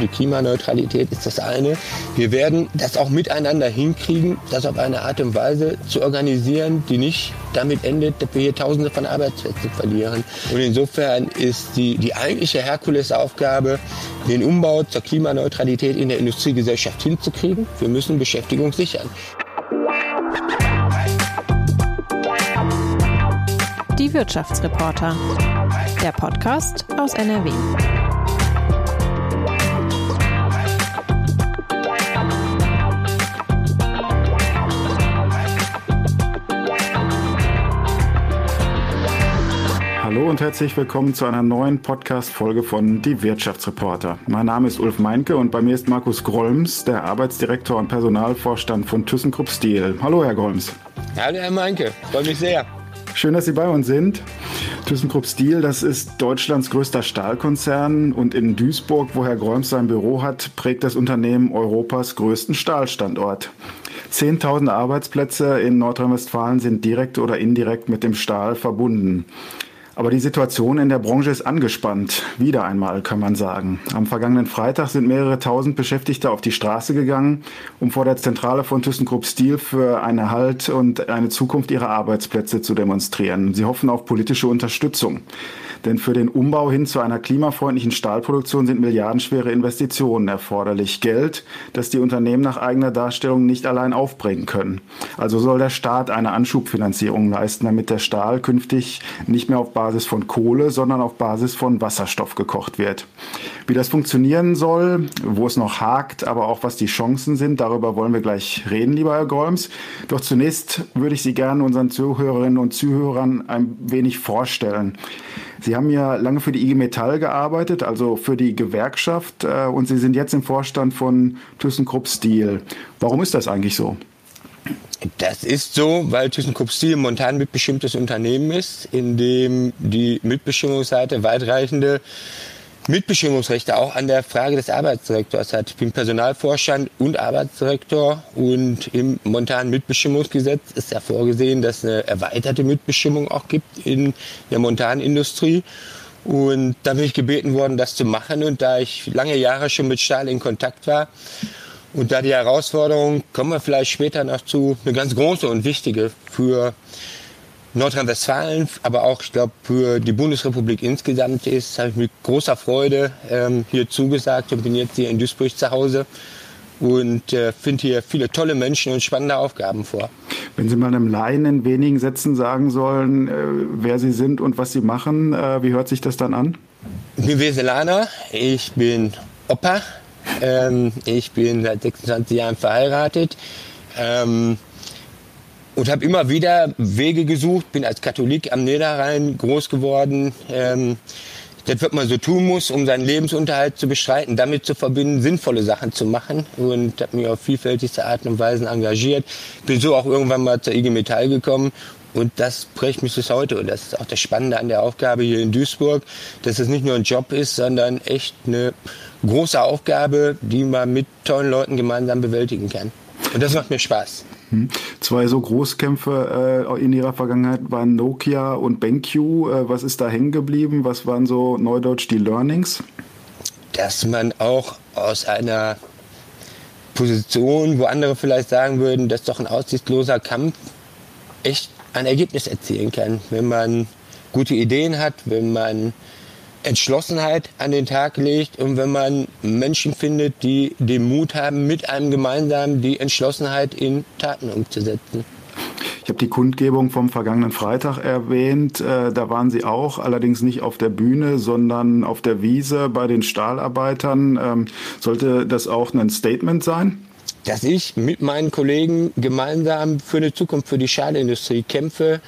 Die Klimaneutralität ist das eine. Wir werden das auch miteinander hinkriegen, das auf eine Art und Weise zu organisieren, die nicht damit endet, dass wir hier Tausende von Arbeitsplätzen verlieren. Und insofern ist die, die eigentliche Herkulesaufgabe, den Umbau zur Klimaneutralität in der Industriegesellschaft hinzukriegen. Wir müssen Beschäftigung sichern. Die Wirtschaftsreporter. Der Podcast aus NRW. Hallo und herzlich willkommen zu einer neuen Podcast-Folge von Die Wirtschaftsreporter. Mein Name ist Ulf Meinke und bei mir ist Markus Grolms, der Arbeitsdirektor und Personalvorstand von ThyssenKrupp Steel. Hallo, Herr Grolms. Hallo, Herr Meinke. Freue mich sehr. Schön, dass Sie bei uns sind. ThyssenKrupp Steel, das ist Deutschlands größter Stahlkonzern und in Duisburg, wo Herr Grolms sein Büro hat, prägt das Unternehmen Europas größten Stahlstandort. 10.000 Arbeitsplätze in Nordrhein-Westfalen sind direkt oder indirekt mit dem Stahl verbunden. Aber die Situation in der Branche ist angespannt. Wieder einmal, kann man sagen. Am vergangenen Freitag sind mehrere tausend Beschäftigte auf die Straße gegangen, um vor der Zentrale von ThyssenKrupp Steel für eine Halt und eine Zukunft ihrer Arbeitsplätze zu demonstrieren. Sie hoffen auf politische Unterstützung. Denn für den Umbau hin zu einer klimafreundlichen Stahlproduktion sind milliardenschwere Investitionen erforderlich. Geld, das die Unternehmen nach eigener Darstellung nicht allein aufbringen können. Also soll der Staat eine Anschubfinanzierung leisten, damit der Stahl künftig nicht mehr auf Basis von Kohle, sondern auf Basis von Wasserstoff gekocht wird. Wie das funktionieren soll, wo es noch hakt, aber auch was die Chancen sind, darüber wollen wir gleich reden, lieber Herr Golms. Doch zunächst würde ich Sie gerne unseren Zuhörerinnen und Zuhörern ein wenig vorstellen. Sie haben ja lange für die IG Metall gearbeitet, also für die Gewerkschaft, äh, und Sie sind jetzt im Vorstand von ThyssenKrupp Steel. Warum ist das eigentlich so? Das ist so, weil ThyssenKrupp Steel momentan mitbestimmtes Unternehmen ist, in dem die Mitbestimmungsseite weitreichende Mitbestimmungsrechte auch an der Frage des Arbeitsdirektors hat. Ich bin Personalvorstand und Arbeitsdirektor und im momentanen Mitbestimmungsgesetz ist ja vorgesehen, dass es eine erweiterte Mitbestimmung auch gibt in der Montanindustrie. Und da bin ich gebeten worden, das zu machen. Und da ich lange Jahre schon mit Stahl in Kontakt war und da die Herausforderung, kommen wir vielleicht später noch zu, eine ganz große und wichtige für Nordrhein-Westfalen, aber auch, ich glaube, für die Bundesrepublik insgesamt ist, habe ich mit großer Freude ähm, hier zugesagt und bin jetzt hier in Duisburg zu Hause und äh, finde hier viele tolle Menschen und spannende Aufgaben vor. Wenn Sie mal einem Laien in wenigen Sätzen sagen sollen, äh, wer Sie sind und was Sie machen, äh, wie hört sich das dann an? Ich bin Weselaner, ich bin Opa, ähm, ich bin seit 26 Jahren verheiratet. Ähm, und habe immer wieder Wege gesucht, bin als Katholik am Niederrhein groß geworden. Ähm, das, was man so tun muss, um seinen Lebensunterhalt zu bestreiten, damit zu verbinden, sinnvolle Sachen zu machen und habe mich auf vielfältigste Arten und Weisen engagiert. Bin so auch irgendwann mal zur IG Metall gekommen und das prägt mich bis heute. Und das ist auch das Spannende an der Aufgabe hier in Duisburg, dass es nicht nur ein Job ist, sondern echt eine große Aufgabe, die man mit tollen Leuten gemeinsam bewältigen kann. Und das macht mir Spaß. Hm. Zwei so Großkämpfe äh, in ihrer Vergangenheit waren Nokia und BenQ. Äh, was ist da hängen geblieben? Was waren so neudeutsch die Learnings? Dass man auch aus einer Position, wo andere vielleicht sagen würden, das ist doch ein aussichtsloser Kampf, echt ein Ergebnis erzielen kann, wenn man gute Ideen hat, wenn man Entschlossenheit an den Tag legt und wenn man Menschen findet, die den Mut haben, mit einem gemeinsam die Entschlossenheit in Taten umzusetzen. Ich habe die Kundgebung vom vergangenen Freitag erwähnt. Äh, da waren Sie auch, allerdings nicht auf der Bühne, sondern auf der Wiese bei den Stahlarbeitern. Ähm, sollte das auch ein Statement sein? Dass ich mit meinen Kollegen gemeinsam für eine Zukunft für die Stahlindustrie kämpfe,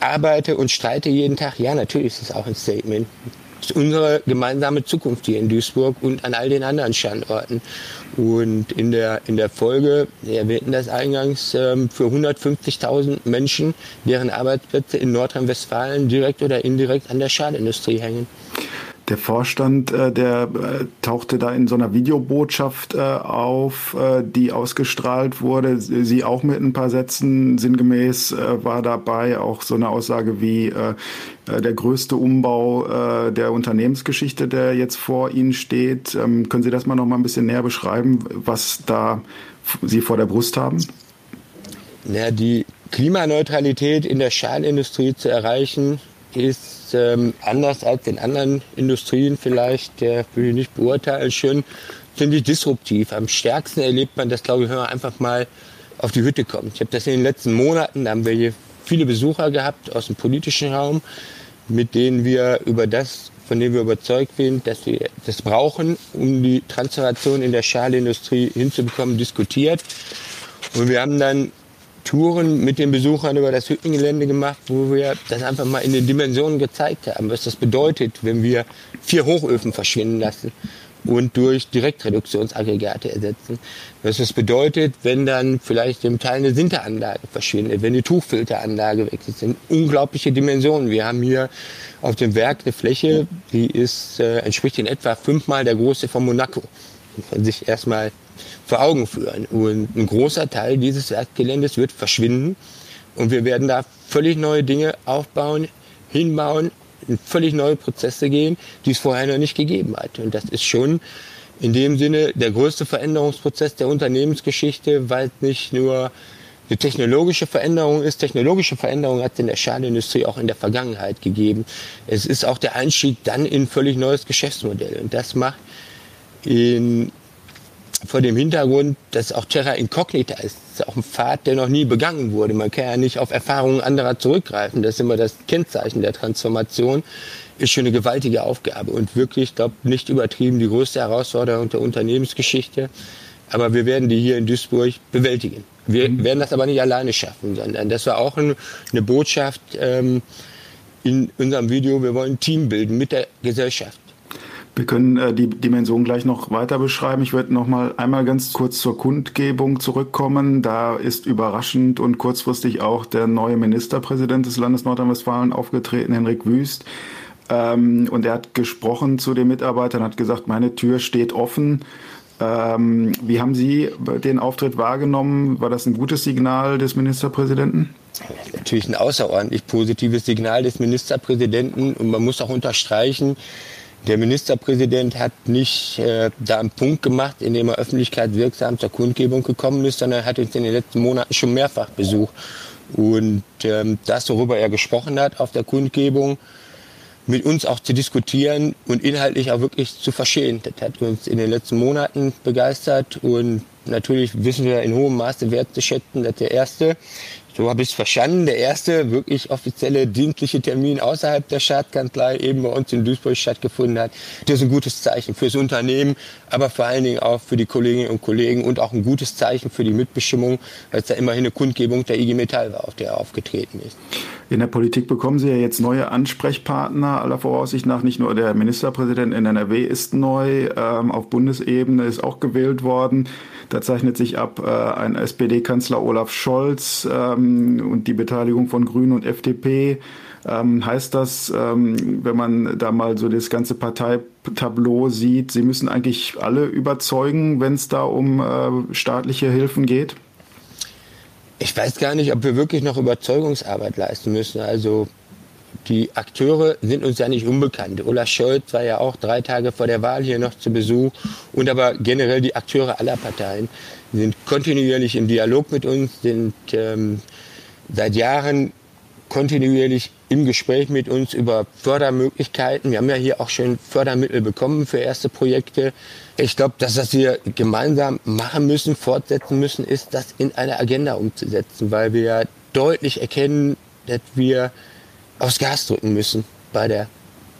arbeite und streite jeden Tag, ja, natürlich ist es auch ein Statement ist unsere gemeinsame Zukunft hier in Duisburg und an all den anderen Standorten. Und in der, in der Folge, wir erwähnten das eingangs, ähm, für 150.000 Menschen, deren Arbeitsplätze in Nordrhein-Westfalen direkt oder indirekt an der Stahlindustrie hängen. Der Vorstand, äh, der äh, tauchte da in so einer Videobotschaft äh, auf, äh, die ausgestrahlt wurde. Sie auch mit ein paar Sätzen sinngemäß äh, war dabei auch so eine Aussage wie äh, der größte Umbau der Unternehmensgeschichte, der jetzt vor Ihnen steht. Ähm, können Sie das mal noch mal ein bisschen näher beschreiben, was da Sie vor der Brust haben? Ja, die Klimaneutralität in der Stahlindustrie zu erreichen, ist ähm, anders als in anderen Industrien vielleicht, der will ich nicht beurteilen, schon ziemlich disruptiv. Am stärksten erlebt man das, glaube ich, wenn man einfach mal auf die Hütte kommt. Ich habe das in den letzten Monaten, da haben wir hier viele Besucher gehabt aus dem politischen Raum, mit denen wir über das, von dem wir überzeugt sind, dass wir das brauchen, um die Transformation in der Stahlindustrie hinzubekommen, diskutiert. Und wir haben dann Touren mit den Besuchern über das Hüttengelände gemacht, wo wir das einfach mal in den Dimensionen gezeigt haben, was das bedeutet, wenn wir vier Hochöfen verschwinden lassen und durch Direktreduktionsaggregate ersetzen. Was das bedeutet, wenn dann vielleicht im Teil eine Sinteranlage verschwindet, wenn die Tuchfilteranlage weg ist. Das sind unglaubliche Dimensionen. Wir haben hier auf dem Werk eine Fläche, die ist, äh, entspricht in etwa fünfmal der Größe von Monaco. Sich erstmal vor Augen führen. Und ein großer Teil dieses Werkgeländes wird verschwinden und wir werden da völlig neue Dinge aufbauen, hinbauen, in völlig neue Prozesse gehen, die es vorher noch nicht gegeben hat. Und das ist schon in dem Sinne der größte Veränderungsprozess der Unternehmensgeschichte, weil es nicht nur eine technologische Veränderung ist. Technologische Veränderung hat es in der Stahlindustrie auch in der Vergangenheit gegeben. Es ist auch der Einstieg dann in ein völlig neues Geschäftsmodell. Und das macht in vor dem Hintergrund, dass auch Terra Incognita ist. Das ist auch ein Pfad, der noch nie begangen wurde. Man kann ja nicht auf Erfahrungen anderer zurückgreifen. Das ist immer das Kennzeichen der Transformation. Ist schon eine gewaltige Aufgabe und wirklich, ich glaube, nicht übertrieben die größte Herausforderung der Unternehmensgeschichte. Aber wir werden die hier in Duisburg bewältigen. Wir mhm. werden das aber nicht alleine schaffen, sondern das war auch ein, eine Botschaft ähm, in unserem Video. Wir wollen ein Team bilden mit der Gesellschaft. Wir können äh, die Dimension gleich noch weiter beschreiben. Ich würde noch mal einmal ganz kurz zur Kundgebung zurückkommen. Da ist überraschend und kurzfristig auch der neue Ministerpräsident des Landes Nordrhein-Westfalen aufgetreten, Henrik Wüst. Ähm, und er hat gesprochen zu den Mitarbeitern, hat gesagt, meine Tür steht offen. Ähm, wie haben Sie den Auftritt wahrgenommen? War das ein gutes Signal des Ministerpräsidenten? Natürlich ein außerordentlich positives Signal des Ministerpräsidenten. Und man muss auch unterstreichen, der Ministerpräsident hat nicht äh, da einen Punkt gemacht, in dem er Öffentlichkeit wirksam zur Kundgebung gekommen ist, sondern er hat uns in den letzten Monaten schon mehrfach besucht. Und ähm, das, worüber er gesprochen hat auf der Kundgebung, mit uns auch zu diskutieren und inhaltlich auch wirklich zu verstehen. Das hat uns in den letzten Monaten begeistert und natürlich wissen wir in hohem Maße wertzuschätzen, dass der erste so habe ich es verstanden. Der erste wirklich offizielle dienstliche Termin außerhalb der Stadtkanzlei eben bei uns in Duisburg stattgefunden hat. Das ist ein gutes Zeichen fürs Unternehmen, aber vor allen Dingen auch für die Kolleginnen und Kollegen und auch ein gutes Zeichen für die Mitbestimmung, weil es da immerhin eine Kundgebung der IG Metall war, auf der er aufgetreten ist. In der Politik bekommen Sie ja jetzt neue Ansprechpartner aller Voraussicht nach. Nicht nur der Ministerpräsident in NRW ist neu, ähm, auf Bundesebene ist auch gewählt worden. Da zeichnet sich ab äh, ein SPD-Kanzler Olaf Scholz ähm, und die Beteiligung von Grünen und FDP. Ähm, heißt das, ähm, wenn man da mal so das ganze Parteitableau sieht, Sie müssen eigentlich alle überzeugen, wenn es da um äh, staatliche Hilfen geht? Ich weiß gar nicht, ob wir wirklich noch Überzeugungsarbeit leisten müssen. Also die Akteure sind uns ja nicht unbekannt. Olaf Scholz war ja auch drei Tage vor der Wahl hier noch zu Besuch. Und aber generell die Akteure aller Parteien sind kontinuierlich im Dialog mit uns, sind ähm, seit Jahren kontinuierlich im Gespräch mit uns über Fördermöglichkeiten. Wir haben ja hier auch schon Fördermittel bekommen für erste Projekte. Ich glaube, dass das wir gemeinsam machen müssen, fortsetzen müssen, ist, das in eine Agenda umzusetzen, weil wir deutlich erkennen, dass wir aufs Gas drücken müssen bei der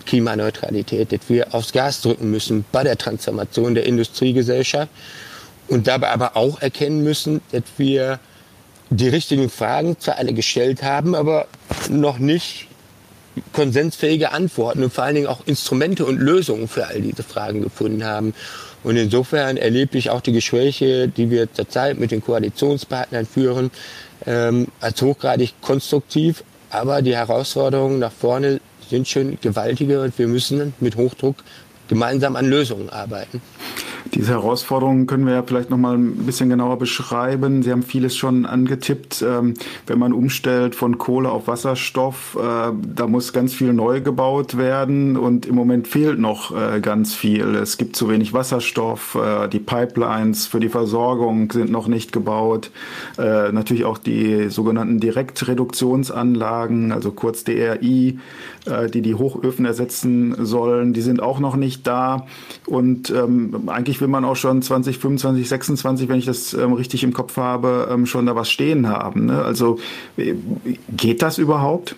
Klimaneutralität, dass wir aufs Gas drücken müssen bei der Transformation der Industriegesellschaft und dabei aber auch erkennen müssen, dass wir die richtigen Fragen zwar alle gestellt haben, aber noch nicht konsensfähige Antworten und vor allen Dingen auch Instrumente und Lösungen für all diese Fragen gefunden haben. Und insofern erlebe ich auch die Gespräche, die wir zurzeit mit den Koalitionspartnern führen, ähm, als hochgradig konstruktiv, aber die Herausforderungen nach vorne sind schon gewaltige und wir müssen mit Hochdruck gemeinsam an Lösungen arbeiten. Diese Herausforderungen können wir ja vielleicht noch mal ein bisschen genauer beschreiben. Sie haben vieles schon angetippt. Ähm, wenn man umstellt von Kohle auf Wasserstoff, äh, da muss ganz viel neu gebaut werden und im Moment fehlt noch äh, ganz viel. Es gibt zu wenig Wasserstoff, äh, die Pipelines für die Versorgung sind noch nicht gebaut. Natürlich auch die sogenannten Direktreduktionsanlagen, also kurz DRI, die die Hochöfen ersetzen sollen, die sind auch noch nicht da. Und ähm, eigentlich will man auch schon 2025, 26, wenn ich das ähm, richtig im Kopf habe, ähm, schon da was stehen haben. Ne? Also äh, geht das überhaupt?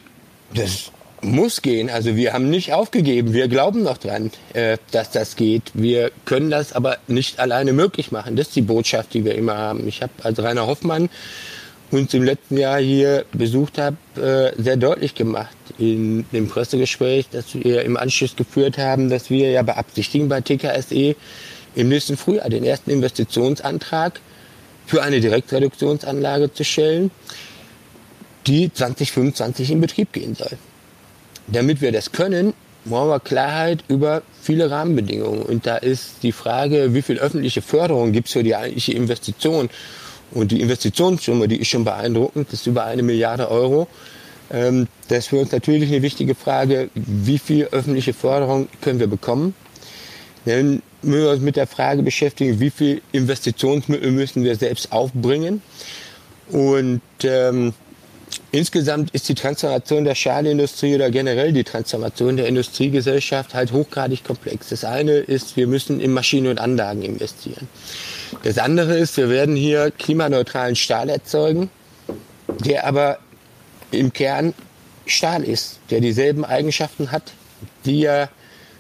Das muss gehen. Also wir haben nicht aufgegeben. Wir glauben noch dran, äh, dass das geht. Wir können das aber nicht alleine möglich machen. Das ist die Botschaft, die wir immer haben. Ich habe als Rainer Hoffmann uns im letzten Jahr hier besucht habe, äh, sehr deutlich gemacht in dem Pressegespräch, das wir im Anschluss geführt haben, dass wir ja beabsichtigen bei TKSE im nächsten Frühjahr den ersten Investitionsantrag für eine Direktreduktionsanlage zu stellen, die 2025 in Betrieb gehen soll. Damit wir das können, brauchen wir Klarheit über viele Rahmenbedingungen. Und da ist die Frage, wie viel öffentliche Förderung gibt es für die eigentliche Investition. Und die Investitionssumme, die ist schon beeindruckend, ist über eine Milliarde Euro. Ähm, das ist für uns natürlich eine wichtige Frage, wie viel öffentliche Förderung können wir bekommen. Denn müssen wir uns mit der Frage beschäftigen, wie viel Investitionsmittel müssen wir selbst aufbringen. Und ähm, insgesamt ist die Transformation der Stahlindustrie oder generell die Transformation der Industriegesellschaft halt hochgradig komplex. Das eine ist, wir müssen in Maschinen und Anlagen investieren. Das andere ist, wir werden hier klimaneutralen Stahl erzeugen, der aber im Kern Stahl ist, der dieselben Eigenschaften hat, die er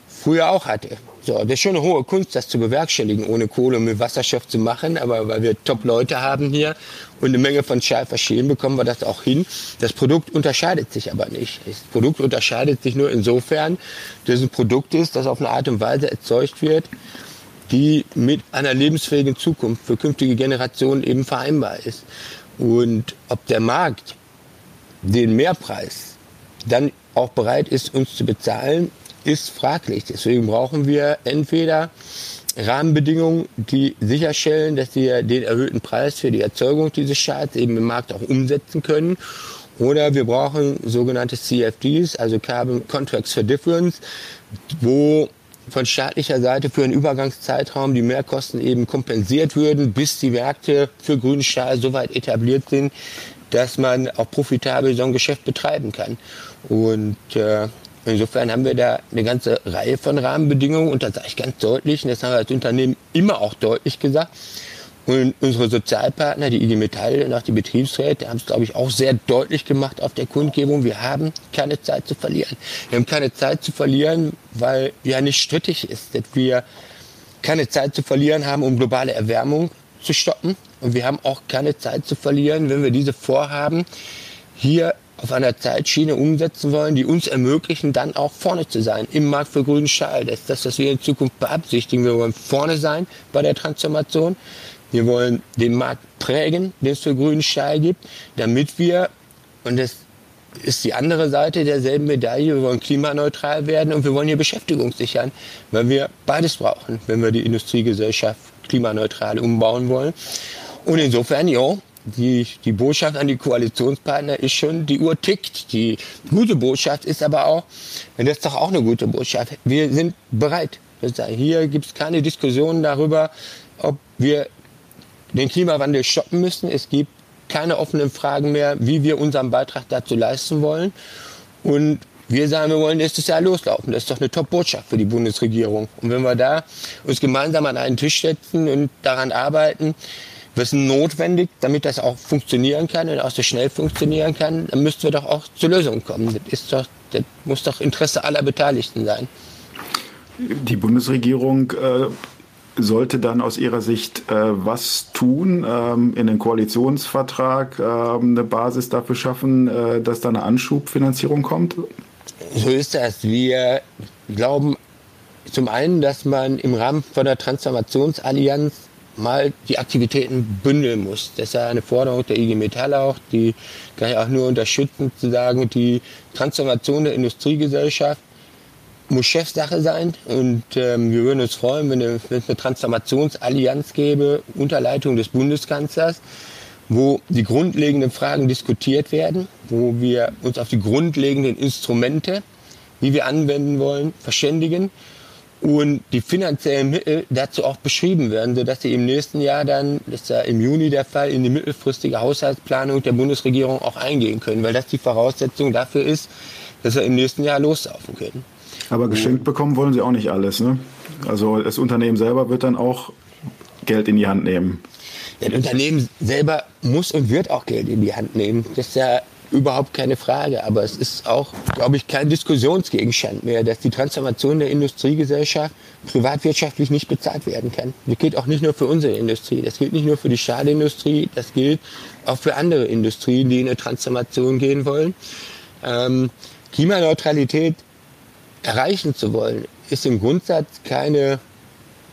früher auch hatte. So, das ist schon eine hohe Kunst, das zu bewerkstelligen, ohne Kohle und mit Wasserstoff zu machen. Aber weil wir Top-Leute haben hier und eine Menge von verstehen, bekommen wir das auch hin. Das Produkt unterscheidet sich aber nicht. Das Produkt unterscheidet sich nur insofern, dass es ein Produkt ist, das auf eine Art und Weise erzeugt wird, die mit einer lebensfähigen Zukunft für künftige Generationen eben vereinbar ist. Und ob der Markt den Mehrpreis dann auch bereit ist, uns zu bezahlen, ist fraglich. Deswegen brauchen wir entweder Rahmenbedingungen, die sicherstellen, dass wir den erhöhten Preis für die Erzeugung dieses Stahls eben im Markt auch umsetzen können. Oder wir brauchen sogenannte CFDs, also Carbon Contracts for Difference, wo von staatlicher Seite für einen Übergangszeitraum die Mehrkosten eben kompensiert würden, bis die Märkte für grünen Stahl so weit etabliert sind, dass man auch profitabel so ein Geschäft betreiben kann. Und äh, Insofern haben wir da eine ganze Reihe von Rahmenbedingungen und das sage ich ganz deutlich, und das haben wir als Unternehmen immer auch deutlich gesagt. Und unsere Sozialpartner, die IG Metall und auch die Betriebsräte, haben es, glaube ich, auch sehr deutlich gemacht auf der Kundgebung. Wir haben keine Zeit zu verlieren. Wir haben keine Zeit zu verlieren, weil ja nicht strittig ist, dass wir keine Zeit zu verlieren haben, um globale Erwärmung zu stoppen. Und wir haben auch keine Zeit zu verlieren, wenn wir diese Vorhaben hier auf einer Zeitschiene umsetzen wollen, die uns ermöglichen, dann auch vorne zu sein im Markt für grünen Stahl. Das ist das, was wir in Zukunft beabsichtigen. Wir wollen vorne sein bei der Transformation. Wir wollen den Markt prägen, den es für grünen Stahl gibt, damit wir, und das ist die andere Seite derselben Medaille, wir wollen klimaneutral werden und wir wollen hier Beschäftigung sichern, weil wir beides brauchen, wenn wir die Industriegesellschaft klimaneutral umbauen wollen. Und insofern, ja, die, die Botschaft an die Koalitionspartner ist schon, die Uhr tickt. Die gute Botschaft ist aber auch, und das ist doch auch eine gute Botschaft, wir sind bereit. Hier gibt es keine Diskussion darüber, ob wir den Klimawandel stoppen müssen. Es gibt keine offenen Fragen mehr, wie wir unseren Beitrag dazu leisten wollen. Und wir sagen, wir wollen nächstes Jahr loslaufen. Das ist doch eine Top-Botschaft für die Bundesregierung. Und wenn wir da uns gemeinsam an einen Tisch setzen und daran arbeiten, was notwendig, damit das auch funktionieren kann und auch so schnell funktionieren kann, dann müssten wir doch auch zu Lösungen kommen. Das, ist doch, das muss doch Interesse aller Beteiligten sein. Die Bundesregierung äh, sollte dann aus Ihrer Sicht äh, was tun, ähm, in den Koalitionsvertrag äh, eine Basis dafür schaffen, äh, dass da eine Anschubfinanzierung kommt? So ist das. Wir glauben zum einen, dass man im Rahmen von der Transformationsallianz mal die Aktivitäten bündeln muss. Das ist ja eine Forderung der IG Metall auch, die kann ich auch nur unterstützen, zu sagen, die Transformation der Industriegesellschaft muss Chefsache sein und ähm, wir würden uns freuen, wenn es eine Transformationsallianz gäbe unter Leitung des Bundeskanzlers, wo die grundlegenden Fragen diskutiert werden, wo wir uns auf die grundlegenden Instrumente, wie wir anwenden wollen, verständigen und die finanziellen Mittel dazu auch beschrieben werden, sodass sie im nächsten Jahr dann, das ist ja im Juni der Fall, in die mittelfristige Haushaltsplanung der Bundesregierung auch eingehen können, weil das die Voraussetzung dafür ist, dass wir im nächsten Jahr loslaufen können. Aber geschenkt bekommen wollen sie auch nicht alles, ne? Also das Unternehmen selber wird dann auch Geld in die Hand nehmen. Das Unternehmen selber muss und wird auch Geld in die Hand nehmen. Das ist ja überhaupt keine Frage. Aber es ist auch, glaube ich, kein Diskussionsgegenstand mehr, dass die Transformation der Industriegesellschaft privatwirtschaftlich nicht bezahlt werden kann. Das gilt auch nicht nur für unsere Industrie. Das gilt nicht nur für die Stahlindustrie. Das gilt auch für andere Industrien, die in eine Transformation gehen wollen. Ähm, Klimaneutralität erreichen zu wollen, ist im Grundsatz keine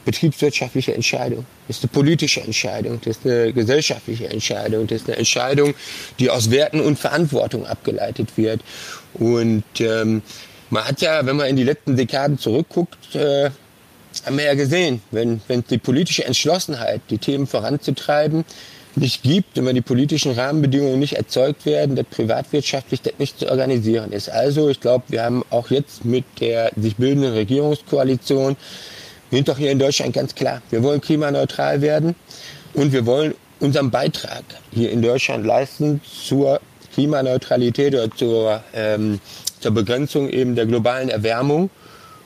betriebswirtschaftliche Entscheidung. Das ist eine politische Entscheidung, das ist eine gesellschaftliche Entscheidung, das ist eine Entscheidung, die aus Werten und Verantwortung abgeleitet wird. Und ähm, man hat ja, wenn man in die letzten Dekaden zurückguckt, äh, haben wir ja gesehen, wenn, wenn die politische Entschlossenheit, die Themen voranzutreiben, nicht gibt wenn die politischen Rahmenbedingungen nicht erzeugt werden, dass privatwirtschaftlich das nicht zu organisieren ist. Also ich glaube, wir haben auch jetzt mit der sich bildenden Regierungskoalition wir sind doch hier in Deutschland ganz klar. Wir wollen klimaneutral werden und wir wollen unseren Beitrag hier in Deutschland leisten zur Klimaneutralität oder zur, ähm, zur Begrenzung eben der globalen Erwärmung.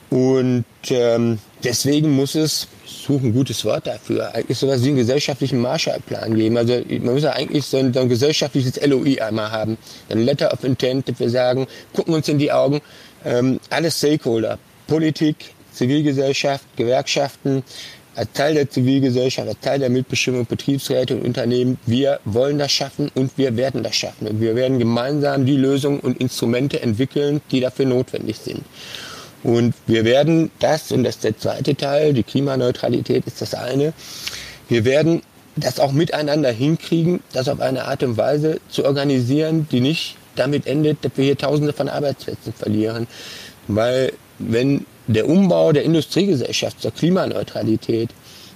Und ähm, deswegen muss es, ich suche ein gutes Wort dafür, eigentlich sowas wie einen gesellschaftlichen Marshallplan geben. Also man muss ja eigentlich so ein, so ein gesellschaftliches LOI einmal haben. Ein Letter of Intent, dass wir sagen, gucken uns in die Augen, ähm, alle Stakeholder, Politik, Zivilgesellschaft, Gewerkschaften, als Teil der Zivilgesellschaft, als Teil der Mitbestimmung, Betriebsräte und Unternehmen, wir wollen das schaffen und wir werden das schaffen. Und wir werden gemeinsam die Lösungen und Instrumente entwickeln, die dafür notwendig sind. Und wir werden das, und das ist der zweite Teil, die Klimaneutralität ist das eine, wir werden das auch miteinander hinkriegen, das auf eine Art und Weise zu organisieren, die nicht damit endet, dass wir hier Tausende von Arbeitsplätzen verlieren. Weil wenn der Umbau der Industriegesellschaft zur Klimaneutralität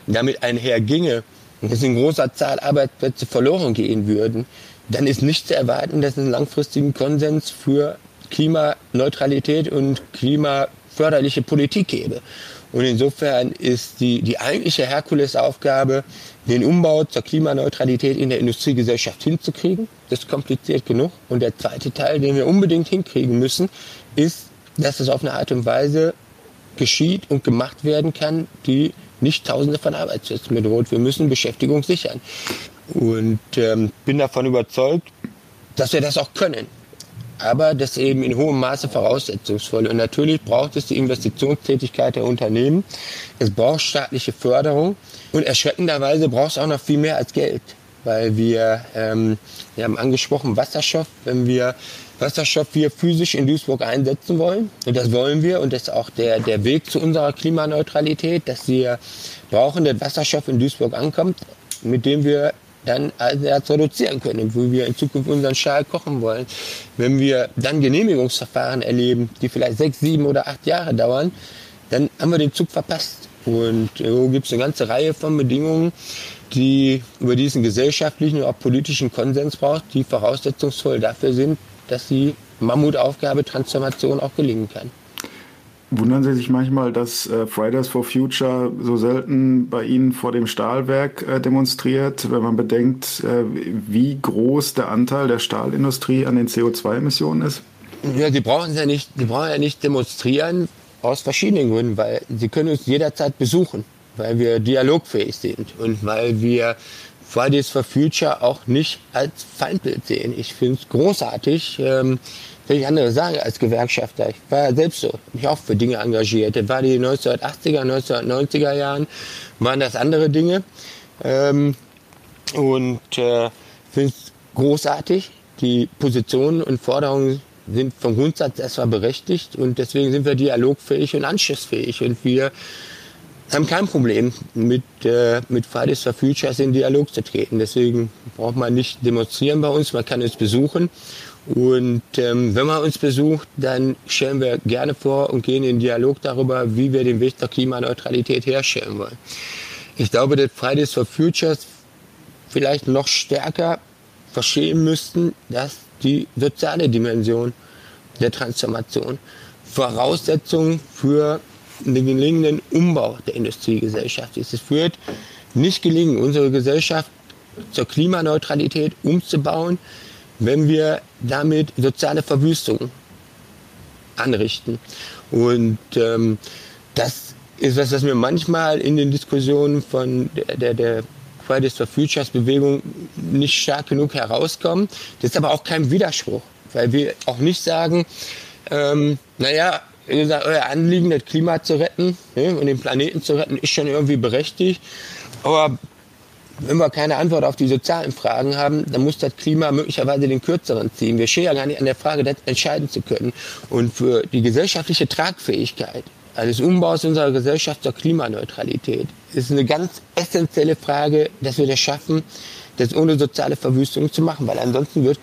damit einherginge und dass in großer Zahl Arbeitsplätze verloren gehen würden, dann ist nicht zu erwarten, dass es einen langfristigen Konsens für Klimaneutralität und klimaförderliche Politik gäbe. Und insofern ist die, die eigentliche Herkulesaufgabe, den Umbau zur Klimaneutralität in der Industriegesellschaft hinzukriegen. Das ist kompliziert genug. Und der zweite Teil, den wir unbedingt hinkriegen müssen, ist, dass es auf eine Art und Weise geschieht und gemacht werden kann, die nicht Tausende von Arbeitsplätzen bedroht. Wir müssen Beschäftigung sichern. Und ähm, bin davon überzeugt, dass wir das auch können. Aber das eben in hohem Maße voraussetzungsvoll. Und natürlich braucht es die Investitionstätigkeit der Unternehmen. Es braucht staatliche Förderung. Und erschreckenderweise braucht es auch noch viel mehr als Geld. Weil wir, ähm, wir haben angesprochen Wasserstoff. Wenn wir Wasserstoff wir physisch in Duisburg einsetzen wollen. Und das wollen wir. Und das ist auch der, der Weg zu unserer Klimaneutralität, dass wir brauchen, dass Wasserstoff in Duisburg ankommt, mit dem wir dann Eisenerz reduzieren können und wo wir in Zukunft unseren Stahl kochen wollen. Wenn wir dann Genehmigungsverfahren erleben, die vielleicht sechs, sieben oder acht Jahre dauern, dann haben wir den Zug verpasst. Und so gibt es eine ganze Reihe von Bedingungen, die über diesen gesellschaftlichen und auch politischen Konsens braucht, die voraussetzungsvoll dafür sind, dass die Mammutaufgabe Transformation auch gelingen kann. Wundern Sie sich manchmal, dass äh, Fridays for Future so selten bei Ihnen vor dem Stahlwerk äh, demonstriert, wenn man bedenkt, äh, wie groß der Anteil der Stahlindustrie an den CO2-Emissionen ist? Ja, Sie brauchen ja nicht, Sie brauchen ja nicht demonstrieren aus verschiedenen Gründen, weil Sie können uns jederzeit besuchen, weil wir dialogfähig sind und weil wir Fridays for Future auch nicht als Feindbild sehen. Ich finde es großartig, ähm, wenn ich andere sagen als Gewerkschafter. Ich war ja selbst so, mich auch für Dinge engagiert. Das war die 1980er, 1990er Jahren, waren das andere Dinge. Ähm, und äh, finde es großartig. Die Positionen und Forderungen sind vom Grundsatz erstmal berechtigt und deswegen sind wir dialogfähig und anschlussfähig und wir haben kein Problem mit, äh, mit Fridays for Futures in Dialog zu treten. Deswegen braucht man nicht demonstrieren bei uns, man kann uns besuchen. Und ähm, wenn man uns besucht, dann stellen wir gerne vor und gehen in Dialog darüber, wie wir den Weg zur Klimaneutralität herstellen wollen. Ich glaube, dass Fridays for Futures vielleicht noch stärker verstehen müssten, dass die soziale Dimension der Transformation Voraussetzung für einen gelingenden Umbau der Industriegesellschaft ist. Es wird nicht gelingen, unsere Gesellschaft zur Klimaneutralität umzubauen, wenn wir damit soziale Verwüstung anrichten. Und ähm, das ist was, was mir manchmal in den Diskussionen von der, der, Fridays for Futures Bewegung nicht stark genug herauskommt. Das ist aber auch kein Widerspruch, weil wir auch nicht sagen, ähm, naja, euer Anliegen, das Klima zu retten ne, und den Planeten zu retten, ist schon irgendwie berechtigt. Aber wenn wir keine Antwort auf die sozialen Fragen haben, dann muss das Klima möglicherweise den kürzeren ziehen. Wir stehen ja gar nicht an der Frage, das entscheiden zu können. Und für die gesellschaftliche Tragfähigkeit eines Umbaus unserer Gesellschaft zur Klimaneutralität ist eine ganz essentielle Frage, dass wir das schaffen, das ohne soziale Verwüstung zu machen, weil ansonsten wird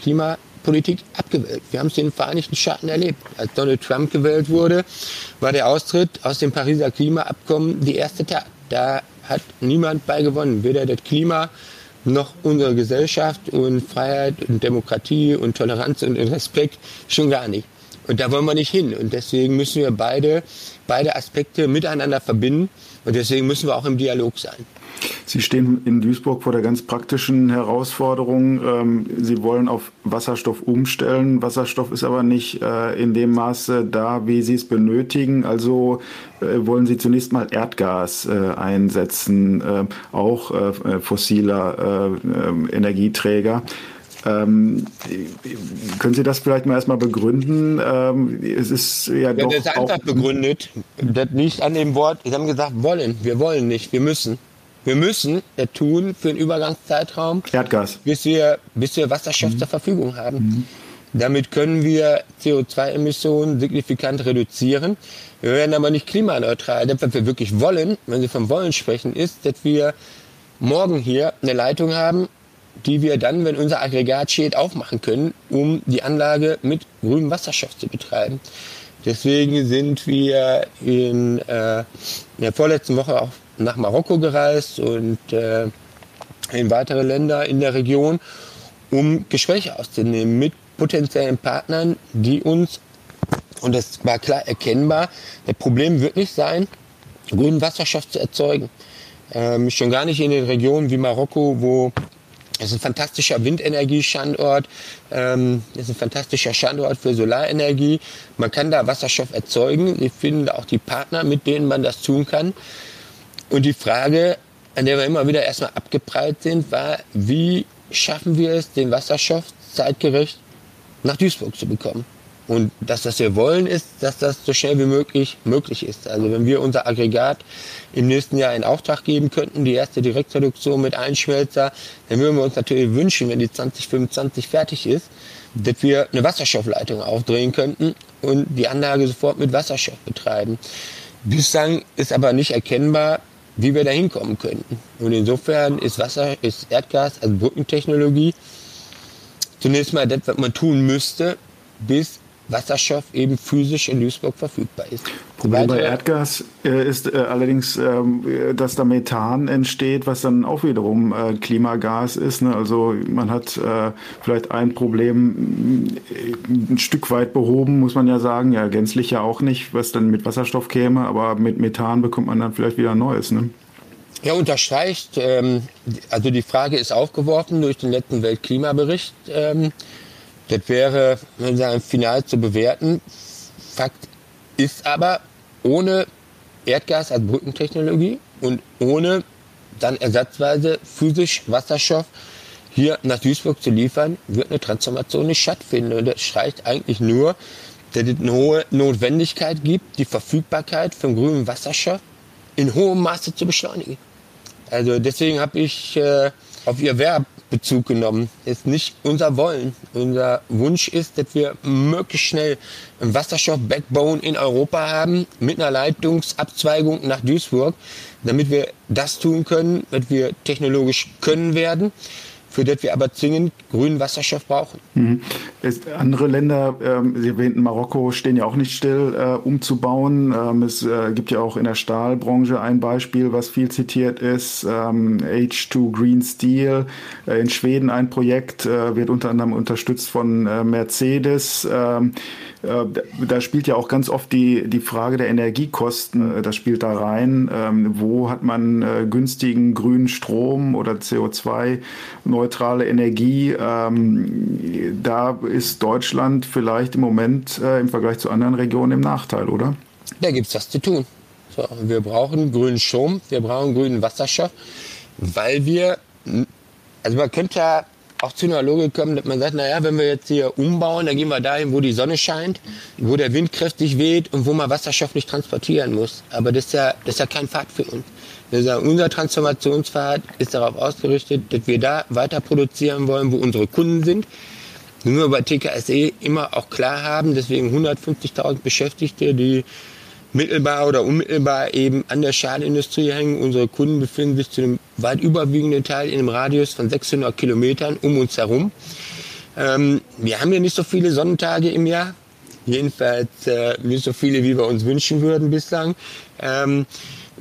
Klimapolitik abgewählt. Wir haben es in den Vereinigten Staaten erlebt. Als Donald Trump gewählt wurde, war der Austritt aus dem Pariser Klimaabkommen die erste Tat. Da hat niemand bei gewonnen, weder das Klima noch unsere Gesellschaft und Freiheit und Demokratie und Toleranz und Respekt schon gar nicht. Und da wollen wir nicht hin. Und deswegen müssen wir beide, beide Aspekte miteinander verbinden. Und deswegen müssen wir auch im Dialog sein. Sie stehen in Duisburg vor der ganz praktischen Herausforderung. Ähm, Sie wollen auf Wasserstoff umstellen. Wasserstoff ist aber nicht äh, in dem Maße da, wie Sie es benötigen. Also äh, wollen Sie zunächst mal Erdgas äh, einsetzen, auch fossiler Energieträger. Ähm, können Sie das vielleicht mal erstmal begründen? Ähm, es ist ja, ja doch. Das ist einfach begründet. Das liegt an dem Wort, Sie haben gesagt, wollen. Wir wollen nicht, wir müssen. Wir müssen das tun für einen Übergangszeitraum. Erdgas. Bis wir, bis wir Wasserstoff mhm. zur Verfügung haben. Mhm. Damit können wir CO2-Emissionen signifikant reduzieren. Wir werden aber nicht klimaneutral. Das, was wir wirklich wollen, wenn Sie vom Wollen sprechen, ist, dass wir morgen hier eine Leitung haben, die wir dann, wenn unser Aggregat steht, aufmachen können, um die Anlage mit grünem Wasserstoff zu betreiben. Deswegen sind wir in, äh, in der vorletzten Woche auch nach Marokko gereist und äh, in weitere Länder in der Region, um Gespräche auszunehmen mit potenziellen Partnern, die uns, und das war klar erkennbar, das Problem wird nicht sein, grünen Wasserstoff zu erzeugen. Ähm, schon gar nicht in den Regionen wie Marokko, wo es ist ein fantastischer Windenergiestandort, ähm, ist ein fantastischer Standort für Solarenergie. Man kann da Wasserstoff erzeugen. Wir finden auch die Partner, mit denen man das tun kann. Und die Frage, an der wir immer wieder erstmal abgeprallt sind, war, wie schaffen wir es, den Wasserstoff zeitgerecht nach Duisburg zu bekommen? Und das, was wir wollen, ist, dass das so schnell wie möglich möglich ist. Also wenn wir unser Aggregat im nächsten Jahr in Auftrag geben könnten, die erste Direktreduktion mit Einschmelzer, dann würden wir uns natürlich wünschen, wenn die 2025 fertig ist, dass wir eine Wasserstoffleitung aufdrehen könnten und die Anlage sofort mit Wasserstoff betreiben. Bislang ist aber nicht erkennbar, wie wir da hinkommen könnten. Und insofern ist Wasser, ist Erdgas als Brückentechnologie zunächst mal das, was man tun müsste, bis Wasserstoff eben physisch in Duisburg verfügbar ist. Problem bei Erdgas äh, ist äh, allerdings, äh, dass da Methan entsteht, was dann auch wiederum äh, Klimagas ist. Ne? Also man hat äh, vielleicht ein Problem äh, ein Stück weit behoben, muss man ja sagen. Ja, gänzlich ja auch nicht, was dann mit Wasserstoff käme, aber mit Methan bekommt man dann vielleicht wieder Neues. Ne? Ja, unterstreicht. Ähm, also die Frage ist aufgeworfen durch den letzten Weltklimabericht. Ähm, das wäre sagen, final zu bewerten. Fakt ist aber, ohne Erdgas als Brückentechnologie und ohne dann ersatzweise physisch Wasserstoff hier nach Duisburg zu liefern, wird eine Transformation nicht stattfinden. Und das schreit eigentlich nur, dass es eine hohe Notwendigkeit gibt, die Verfügbarkeit von grünem Wasserstoff in hohem Maße zu beschleunigen. Also deswegen habe ich äh, auf Ihr Verb Bezug genommen. Ist nicht unser Wollen. Unser Wunsch ist, dass wir möglichst schnell ein Wasserstoff-Backbone in Europa haben mit einer Leitungsabzweigung nach Duisburg, damit wir das tun können, was wir technologisch können werden für das wir aber zwingend grünen Wasserstoff brauchen. Mhm. andere Länder, ähm, Sie erwähnten Marokko, stehen ja auch nicht still, äh, umzubauen. Ähm, es äh, gibt ja auch in der Stahlbranche ein Beispiel, was viel zitiert ist, ähm, H2 Green Steel. Äh, in Schweden ein Projekt, äh, wird unter anderem unterstützt von äh, Mercedes. Ähm, äh, da spielt ja auch ganz oft die, die Frage der Energiekosten, das spielt da rein. Ähm, wo hat man günstigen grünen Strom oder CO2-neutrale Energie? Ähm, da ist Deutschland vielleicht im Moment äh, im Vergleich zu anderen Regionen im Nachteil, oder? Da gibt es was zu tun. So, wir brauchen grünen Strom, wir brauchen grünen Wasserstoff, weil wir, also man könnte ja auch zu einer Logik kommen, dass man sagt, naja, wenn wir jetzt hier umbauen, dann gehen wir dahin, wo die Sonne scheint, wo der Wind kräftig weht und wo man Wasserstoff nicht transportieren muss. Aber das ist ja, das ist ja kein Pfad für uns. Ja, unser Transformationspfad ist darauf ausgerichtet, dass wir da weiter produzieren wollen, wo unsere Kunden sind. Nur bei TKSE immer auch klar haben, deswegen 150.000 Beschäftigte, die mittelbar oder unmittelbar eben an der Stahlindustrie hängen. Unsere Kunden befinden sich zu einem weit überwiegenden Teil in einem Radius von 600 Kilometern um uns herum. Ähm, wir haben ja nicht so viele Sonnentage im Jahr. Jedenfalls äh, nicht so viele, wie wir uns wünschen würden bislang. Ähm,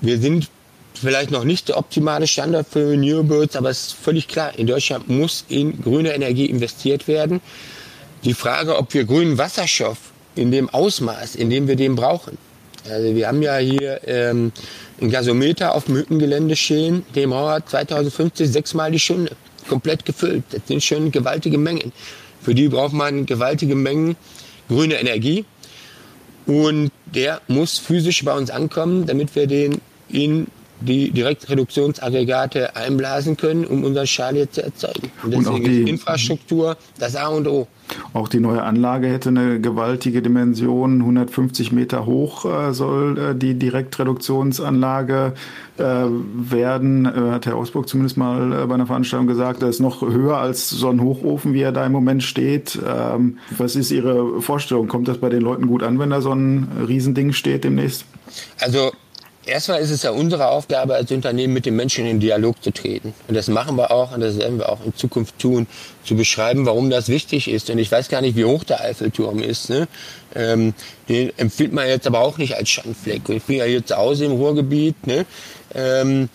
wir sind vielleicht noch nicht der optimale Standard für Renewables, aber es ist völlig klar, in Deutschland muss in grüne Energie investiert werden. Die Frage, ob wir grünen Wasserstoff in dem Ausmaß, in dem wir den brauchen, also wir haben ja hier ähm, ein Gasometer auf dem Hüttengelände stehen, dem braucht 2050 sechsmal die Stunde, komplett gefüllt. Das sind schon gewaltige Mengen. Für die braucht man gewaltige Mengen grüne Energie. Und der muss physisch bei uns ankommen, damit wir den in die Direktreduktionsaggregate einblasen können, um unseren jetzt zu erzeugen. Und deswegen und die, ist Infrastruktur das A und O. Auch die neue Anlage hätte eine gewaltige Dimension. 150 Meter hoch äh, soll äh, die Direktreduktionsanlage äh, werden, äh, hat Herr Ausburg zumindest mal äh, bei einer Veranstaltung gesagt. Das ist noch höher als so ein Hochofen, wie er da im Moment steht. Ähm, was ist Ihre Vorstellung? Kommt das bei den Leuten gut an, wenn da so ein Riesending steht demnächst? Also Erstmal ist es ja unsere Aufgabe als Unternehmen, mit den Menschen in Dialog zu treten. Und das machen wir auch und das werden wir auch in Zukunft tun, zu beschreiben, warum das wichtig ist. Und ich weiß gar nicht, wie hoch der Eiffelturm ist. Ne? Ähm, den empfiehlt man jetzt aber auch nicht als Schandfleck. Ich bin ja hier zu Hause im Ruhrgebiet. Ne? Ähm,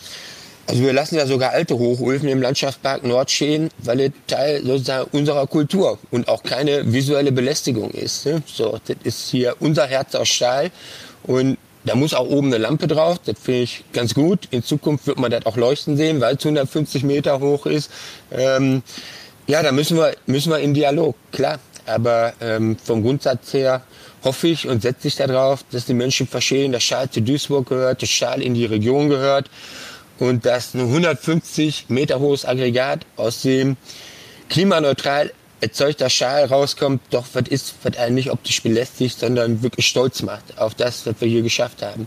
also wir lassen ja sogar alte Hochöfen im Landschaftspark Nord stehen, weil es Teil sozusagen unserer Kultur und auch keine visuelle Belästigung ist. Ne? So, das ist hier unser Herz aus Stahl. Und da muss auch oben eine Lampe drauf. Das finde ich ganz gut. In Zukunft wird man das auch leuchten sehen, weil es 150 Meter hoch ist. Ähm, ja, da müssen wir, müssen wir in Dialog, klar. Aber ähm, vom Grundsatz her hoffe ich und setze ich darauf, dass die Menschen verstehen, dass Stahl zu Duisburg gehört, dass Stahl in die Region gehört und dass ein 150 Meter hohes Aggregat aus dem klimaneutral erzeugter Schal rauskommt, doch was ist, was einen nicht optisch belästigt, sondern wirklich stolz macht auf das, was wir hier geschafft haben.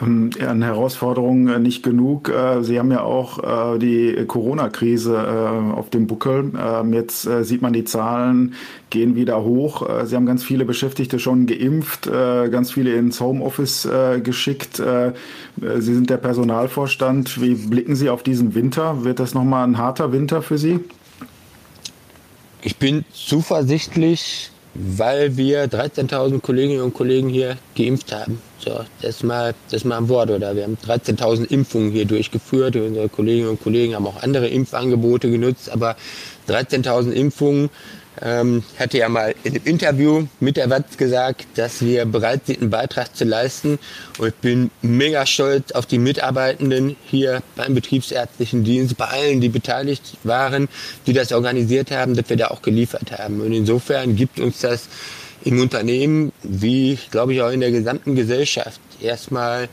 Ähm, an Herausforderungen äh, nicht genug. Äh, Sie haben ja auch äh, die Corona-Krise auf dem Buckel. Ähm, jetzt sieht man, die Zahlen gehen wieder hoch. Sie haben ganz viele Beschäftigte schon geimpft, ganz viele ins Homeoffice geschickt. Sie sind der Personalvorstand. Wie blicken Sie auf diesen Winter? Wird das nochmal ein harter Winter für Sie? Ich bin zuversichtlich, weil wir 13.000 Kolleginnen und Kollegen hier geimpft haben. So, das mal, das mal ein Wort, oder? Wir haben 13.000 Impfungen hier durchgeführt. Unsere Kolleginnen und Kollegen haben auch andere Impfangebote genutzt, aber 13.000 Impfungen ähm, hatte ja mal in einem Interview mit der Watz gesagt, dass wir bereit sind, einen Beitrag zu leisten. Und ich bin mega stolz auf die Mitarbeitenden hier beim Betriebsärztlichen Dienst, bei allen, die beteiligt waren, die das organisiert haben, dass wir da auch geliefert haben. Und insofern gibt uns das im Unternehmen, wie glaube ich auch in der gesamten Gesellschaft, erstmal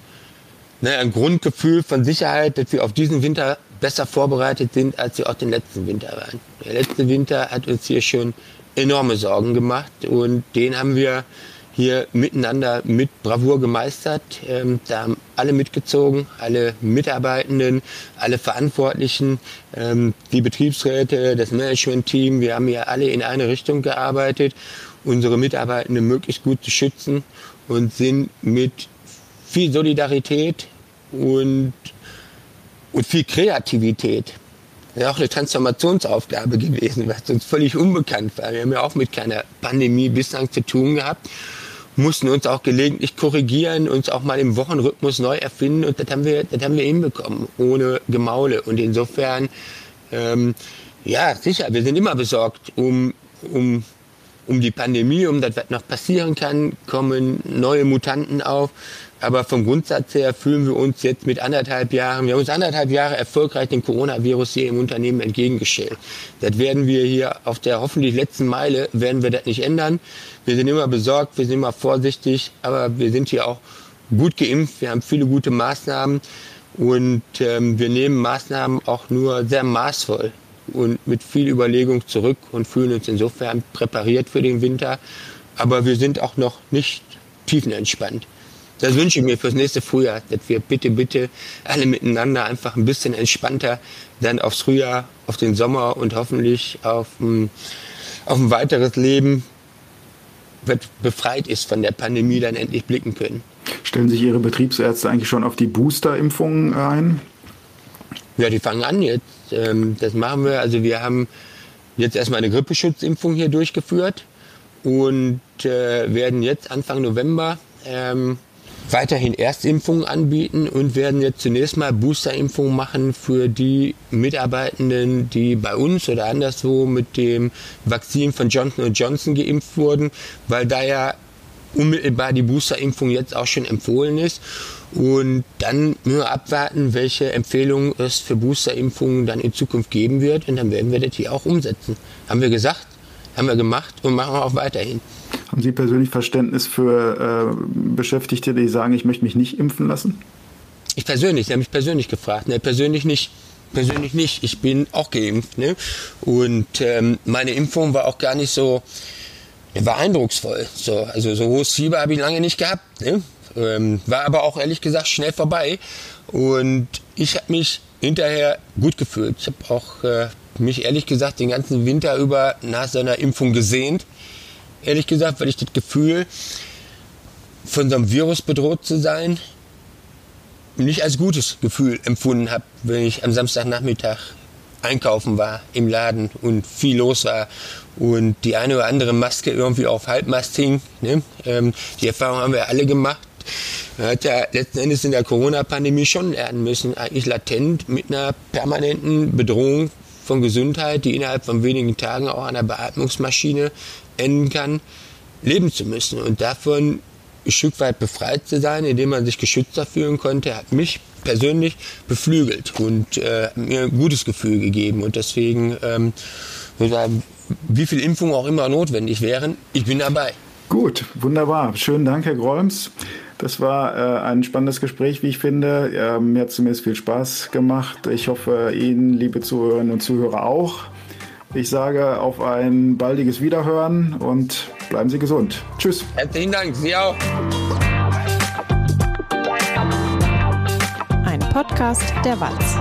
ne, ein Grundgefühl von Sicherheit, dass wir auf diesen Winter besser vorbereitet sind, als wir auch den letzten Winter waren. Der letzte Winter hat uns hier schon enorme Sorgen gemacht und den haben wir hier miteinander mit Bravour gemeistert. Ähm, da haben alle mitgezogen, alle Mitarbeitenden, alle Verantwortlichen, ähm, die Betriebsräte, das Management-Team. Wir haben hier alle in eine Richtung gearbeitet, unsere Mitarbeitenden möglichst gut zu schützen und sind mit viel Solidarität und, und viel Kreativität ja auch eine Transformationsaufgabe gewesen, was uns völlig unbekannt war. Wir haben ja auch mit keiner Pandemie bislang zu tun gehabt mussten uns auch gelegentlich korrigieren, uns auch mal im Wochenrhythmus neu erfinden und das haben wir, das haben wir hinbekommen, ohne Gemaule. Und insofern, ähm, ja, sicher, wir sind immer besorgt um, um, um die Pandemie, um das, was noch passieren kann, kommen neue Mutanten auf. Aber vom Grundsatz her fühlen wir uns jetzt mit anderthalb Jahren, wir haben uns anderthalb Jahre erfolgreich dem Coronavirus hier im Unternehmen entgegengestellt. Das werden wir hier auf der hoffentlich letzten Meile, werden wir das nicht ändern. Wir sind immer besorgt, wir sind immer vorsichtig, aber wir sind hier auch gut geimpft, wir haben viele gute Maßnahmen und ähm, wir nehmen Maßnahmen auch nur sehr maßvoll und mit viel Überlegung zurück und fühlen uns insofern präpariert für den Winter. Aber wir sind auch noch nicht tiefenentspannt. Das wünsche ich mir fürs nächste Frühjahr, dass wir bitte, bitte alle miteinander einfach ein bisschen entspannter dann aufs Frühjahr, auf den Sommer und hoffentlich auf ein, auf ein weiteres Leben befreit ist von der Pandemie, dann endlich blicken können. Stellen sich Ihre Betriebsärzte eigentlich schon auf die Booster-Impfungen ein? Ja, die fangen an jetzt. Ähm, das machen wir. Also wir haben jetzt erstmal eine Grippeschutzimpfung hier durchgeführt und äh, werden jetzt Anfang November ähm, weiterhin Erstimpfungen anbieten und werden jetzt zunächst mal Boosterimpfungen machen für die Mitarbeitenden, die bei uns oder anderswo mit dem Vakzin von Johnson Johnson geimpft wurden, weil da ja unmittelbar die Boosterimpfung jetzt auch schon empfohlen ist. Und dann nur abwarten, welche Empfehlungen es für Boosterimpfungen dann in Zukunft geben wird. Und dann werden wir das hier auch umsetzen. Haben wir gesagt, haben wir gemacht und machen wir auch weiterhin. Haben Sie persönlich Verständnis für äh, Beschäftigte, die sagen, ich möchte mich nicht impfen lassen? Ich persönlich, Sie haben mich persönlich gefragt. Ne, persönlich nicht. Persönlich nicht. Ich bin auch geimpft. Ne? Und ähm, meine Impfung war auch gar nicht so war eindrucksvoll. So, also so hohes Fieber habe ich lange nicht gehabt. Ne? Ähm, war aber auch ehrlich gesagt schnell vorbei. Und ich habe mich hinterher gut gefühlt. Ich habe auch äh, mich ehrlich gesagt den ganzen Winter über nach seiner Impfung gesehnt ehrlich gesagt, weil ich das Gefühl, von so einem Virus bedroht zu sein, nicht als gutes Gefühl empfunden habe, wenn ich am Samstagnachmittag einkaufen war im Laden und viel los war und die eine oder andere Maske irgendwie auf Halbmast hing. Ne? Ähm, die Erfahrung haben wir alle gemacht. Man hat ja letzten Endes in der Corona-Pandemie schon lernen müssen, eigentlich latent mit einer permanenten Bedrohung von Gesundheit, die innerhalb von wenigen Tagen auch an der Beatmungsmaschine enden kann, leben zu müssen. Und davon ein Stück weit befreit zu sein, indem man sich geschützter fühlen konnte, hat mich persönlich beflügelt und äh, mir ein gutes Gefühl gegeben. Und deswegen, ähm, wie viel Impfungen auch immer notwendig wären, ich bin dabei. Gut, wunderbar. Schönen Dank, Herr Grolms. Das war äh, ein spannendes Gespräch, wie ich finde. Ja, mir hat zumindest viel Spaß gemacht. Ich hoffe, Ihnen, liebe Zuhörerinnen und Zuhörer, auch. Ich sage auf ein baldiges Wiederhören und bleiben Sie gesund. Tschüss. Herzlichen Dank, Sie auch. Ein Podcast der Walz.